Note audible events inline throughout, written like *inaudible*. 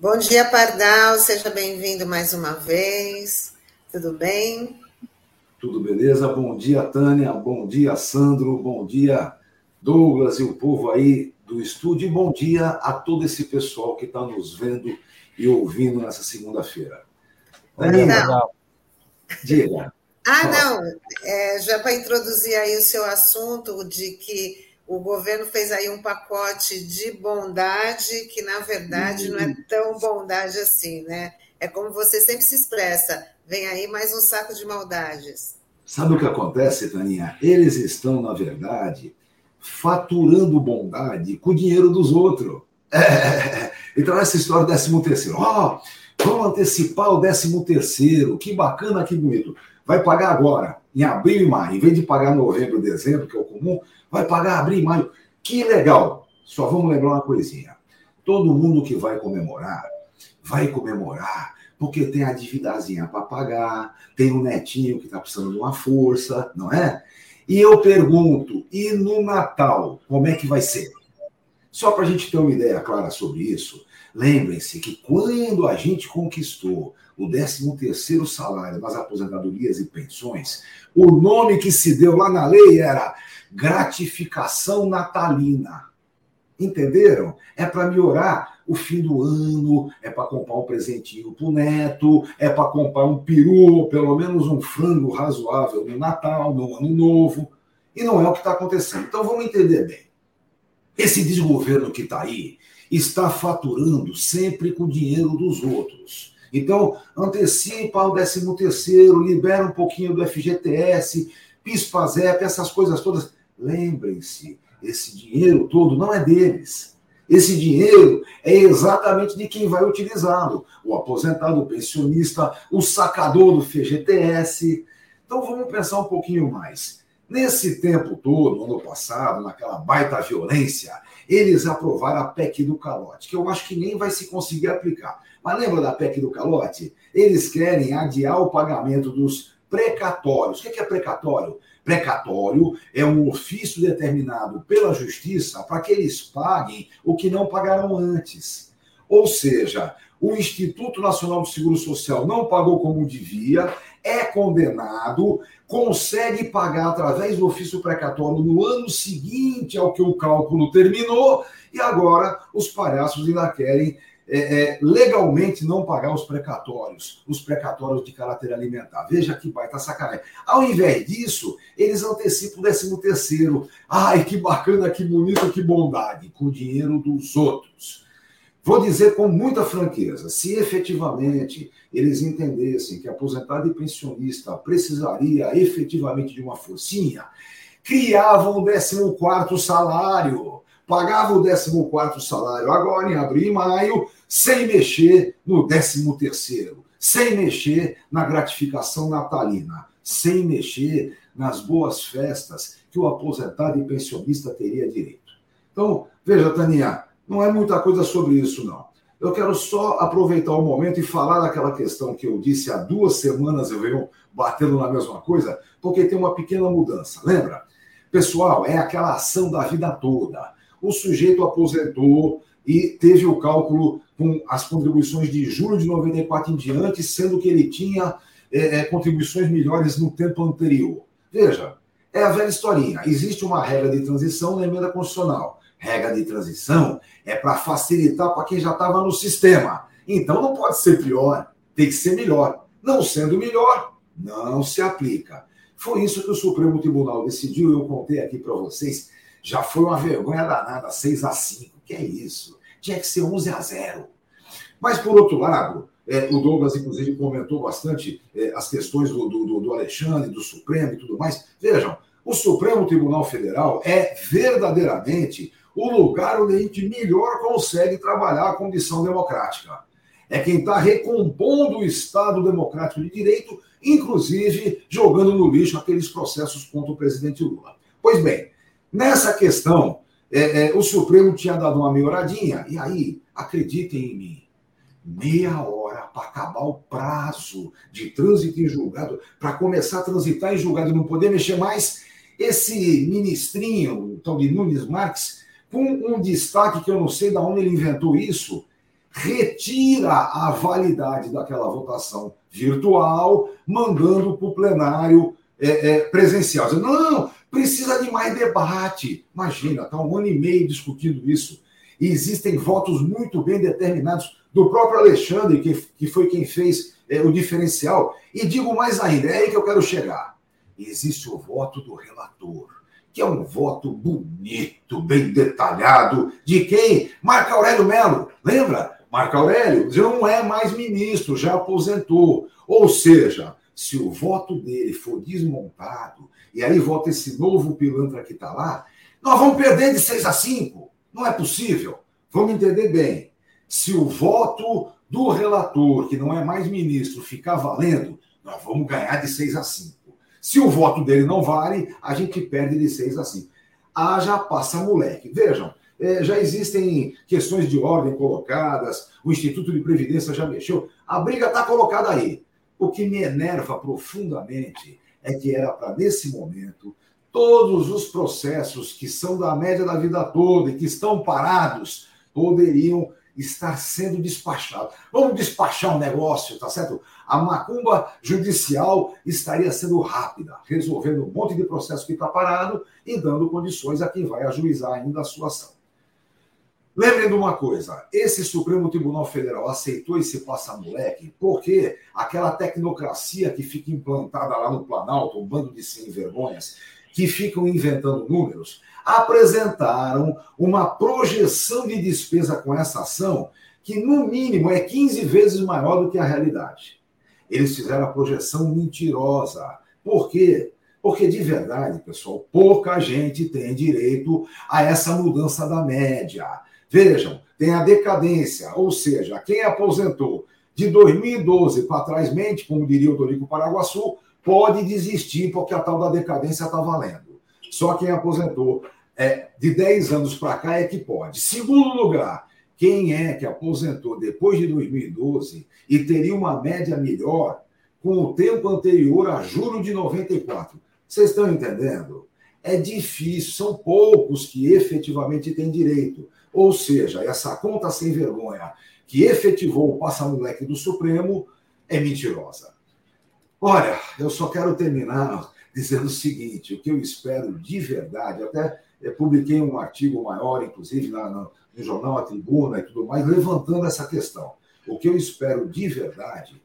Bom dia, Pardal, seja bem-vindo mais uma vez. Tudo bem? Tudo beleza? Bom dia, Tânia. Bom dia, Sandro. Bom dia, Douglas e o povo aí do estúdio. E bom dia a todo esse pessoal que está nos vendo e ouvindo nessa segunda-feira. Não. Diga. Ah, não. É, já para introduzir aí o seu assunto de que o governo fez aí um pacote de bondade que, na verdade, não é uhum. tão bondade assim, né? É como você sempre se expressa, vem aí mais um saco de maldades. Sabe o que acontece, Taninha? Eles estão, na verdade, faturando bondade com o dinheiro dos outros. É. *laughs* Então, essa história do 13 terceiro, ó, oh, vamos antecipar o 13 terceiro, que bacana, que bonito. Vai pagar agora, em abril e maio, em vez de pagar novembro, dezembro, que é o comum, vai pagar abril e maio. Que legal! Só vamos lembrar uma coisinha. Todo mundo que vai comemorar, vai comemorar porque tem a dívidazinha para pagar, tem um netinho que está precisando de uma força, não é? E eu pergunto, e no Natal, como é que vai ser? Só para a gente ter uma ideia clara sobre isso, lembrem-se que quando a gente conquistou o 13º salário nas aposentadorias e pensões, o nome que se deu lá na lei era gratificação natalina. Entenderam? É para melhorar o fim do ano, é para comprar um presentinho para o neto, é para comprar um peru, pelo menos um frango razoável no Natal, no Ano Novo. E não é o que está acontecendo. Então vamos entender bem. Esse desgoverno que está aí está faturando sempre com o dinheiro dos outros. Então, antecipa o 13 terceiro, libera um pouquinho do FGTS, PIS-PASEP, essas coisas todas. Lembrem-se, esse dinheiro todo não é deles. Esse dinheiro é exatamente de quem vai utilizá-lo: o aposentado, o pensionista, o sacador do FGTS. Então vamos pensar um pouquinho mais. Nesse tempo todo, ano passado, naquela baita violência, eles aprovaram a PEC do calote, que eu acho que nem vai se conseguir aplicar. Mas lembra da PEC do calote? Eles querem adiar o pagamento dos precatórios. O que é precatório? Precatório é um ofício determinado pela justiça para que eles paguem o que não pagaram antes. Ou seja, o Instituto Nacional do Seguro Social não pagou como devia, é condenado, consegue pagar através do ofício precatório no ano seguinte ao que o cálculo terminou, e agora os palhaços ainda querem é, é, legalmente não pagar os precatórios, os precatórios de caráter alimentar. Veja que baita sacanagem. Ao invés disso, eles antecipam o 13 terceiro. Ai, que bacana, que bonito, que bondade, com o dinheiro dos outros. Vou dizer com muita franqueza, se efetivamente eles entendessem que aposentado e pensionista precisaria efetivamente de uma forcinha, criavam o 14º salário, pagavam o 14º salário agora em abril e maio, sem mexer no 13 terceiro, sem mexer na gratificação natalina, sem mexer nas boas festas que o aposentado e pensionista teria direito. Então, veja, Tania, não é muita coisa sobre isso, não. Eu quero só aproveitar o momento e falar daquela questão que eu disse há duas semanas, eu venho batendo na mesma coisa, porque tem uma pequena mudança. Lembra? Pessoal, é aquela ação da vida toda. O sujeito aposentou, e teve o cálculo com as contribuições de julho de 94 em diante, sendo que ele tinha é, é, contribuições melhores no tempo anterior. Veja, é a velha historinha. Existe uma regra de transição na emenda constitucional. Regra de transição é para facilitar para quem já estava no sistema. Então não pode ser pior, tem que ser melhor. Não sendo melhor, não se aplica. Foi isso que o Supremo Tribunal decidiu, eu contei aqui para vocês. Já foi uma vergonha danada, 6 a 5 que é isso? Tinha que ser 11 a 0. Mas, por outro lado, é, o Douglas, inclusive, comentou bastante é, as questões do, do, do Alexandre, do Supremo e tudo mais. Vejam, o Supremo Tribunal Federal é verdadeiramente o lugar onde a gente melhor consegue trabalhar a condição democrática. É quem está recompondo o Estado democrático de direito, inclusive jogando no lixo aqueles processos contra o presidente Lula. Pois bem, nessa questão é, é, o Supremo tinha dado uma melhoradinha, e aí, acreditem em mim, meia hora para acabar o prazo de trânsito em julgado, para começar a transitar em julgado e não poder mexer mais, esse ministrinho, o tal de Nunes Marques, com um destaque que eu não sei de onde ele inventou isso, retira a validade daquela votação virtual, mandando para o plenário é, é, presencial. Não, precisa de mais debate. Imagina, está um ano e meio discutindo isso. E existem votos muito bem determinados do próprio Alexandre, que, que foi quem fez é, o diferencial. E digo mais ainda, é aí que eu quero chegar. Existe o voto do relator, que é um voto bonito, bem detalhado, de quem? Marco Aurélio Melo. Lembra? Marco Aurélio já não é mais ministro, já aposentou. Ou seja, se o voto dele for desmontado, e aí vota esse novo pilantra que está lá, nós vamos perder de 6 a 5. Não é possível. Vamos entender bem. Se o voto do relator, que não é mais ministro, ficar valendo, nós vamos ganhar de 6 a 5. Se o voto dele não vale, a gente perde de 6 a 5. Haja passa moleque. Vejam, é, já existem questões de ordem colocadas, o Instituto de Previdência já mexeu, a briga está colocada aí. O que me enerva profundamente é que era para, nesse momento, todos os processos que são da média da vida toda e que estão parados poderiam estar sendo despachados. Vamos despachar um negócio, tá certo? A macumba judicial estaria sendo rápida, resolvendo um monte de processo que está parado e dando condições a quem vai ajuizar ainda a sua ação. Lembrem de uma coisa: esse Supremo Tribunal Federal aceitou esse passa-moleque porque aquela tecnocracia que fica implantada lá no Planalto, um bando de sem-vergonhas, que ficam inventando números, apresentaram uma projeção de despesa com essa ação que, no mínimo, é 15 vezes maior do que a realidade. Eles fizeram a projeção mentirosa. Por quê? Porque, de verdade, pessoal, pouca gente tem direito a essa mudança da média. Vejam, tem a decadência, ou seja, quem aposentou de 2012 para trás mente, como diria o Dorico Paraguaçu, pode desistir porque a tal da decadência está valendo. Só quem aposentou é, de 10 anos para cá é que pode. Segundo lugar, quem é que aposentou depois de 2012 e teria uma média melhor com o tempo anterior a julho de 94? Vocês estão entendendo? É difícil, são poucos que efetivamente têm direito. Ou seja, essa conta sem vergonha que efetivou o passa-moleque do Supremo é mentirosa. Olha, eu só quero terminar dizendo o seguinte: o que eu espero de verdade, até publiquei um artigo maior, inclusive, na, no, no jornal A Tribuna e tudo mais, levantando essa questão. O que eu espero de verdade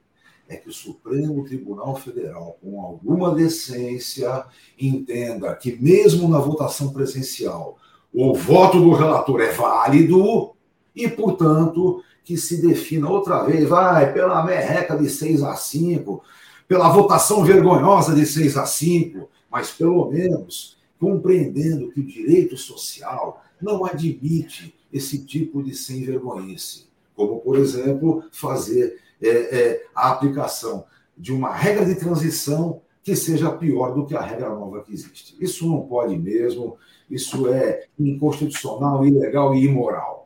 é que o Supremo Tribunal Federal, com alguma decência, entenda que, mesmo na votação presencial, o voto do relator é válido e, portanto, que se defina outra vez, vai, pela merreca de 6 a 5, pela votação vergonhosa de 6 a 5, mas pelo menos compreendendo que o direito social não admite esse tipo de sem vergonhice, como, por exemplo, fazer é, é, a aplicação de uma regra de transição que seja pior do que a regra nova que existe. Isso não pode mesmo, isso é inconstitucional, ilegal e imoral.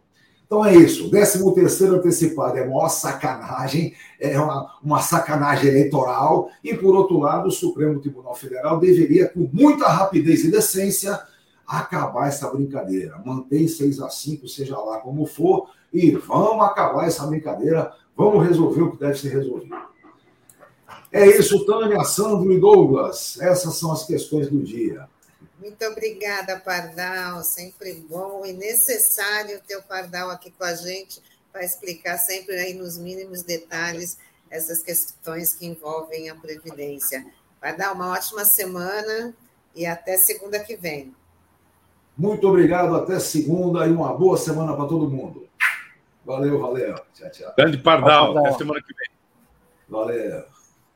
Então é isso. 13 terceiro antecipado é maior sacanagem, é uma, uma sacanagem eleitoral. E, por outro lado, o Supremo Tribunal Federal deveria, com muita rapidez e decência, acabar essa brincadeira. Mantém 6 a 5, seja lá como for, e vamos acabar essa brincadeira, vamos resolver o que deve ser resolvido. É isso, Tânia, Sandro e Douglas. Essas são as questões do dia. Muito obrigada, Pardal. Sempre bom e necessário ter o Pardal aqui com a gente para explicar sempre aí nos mínimos detalhes essas questões que envolvem a Previdência. Pardal, uma ótima semana e até segunda que vem. Muito obrigado, até segunda e uma boa semana para todo mundo. Valeu, valeu. Tchau, tchau. Grande Pardal, até semana que vem. Valeu.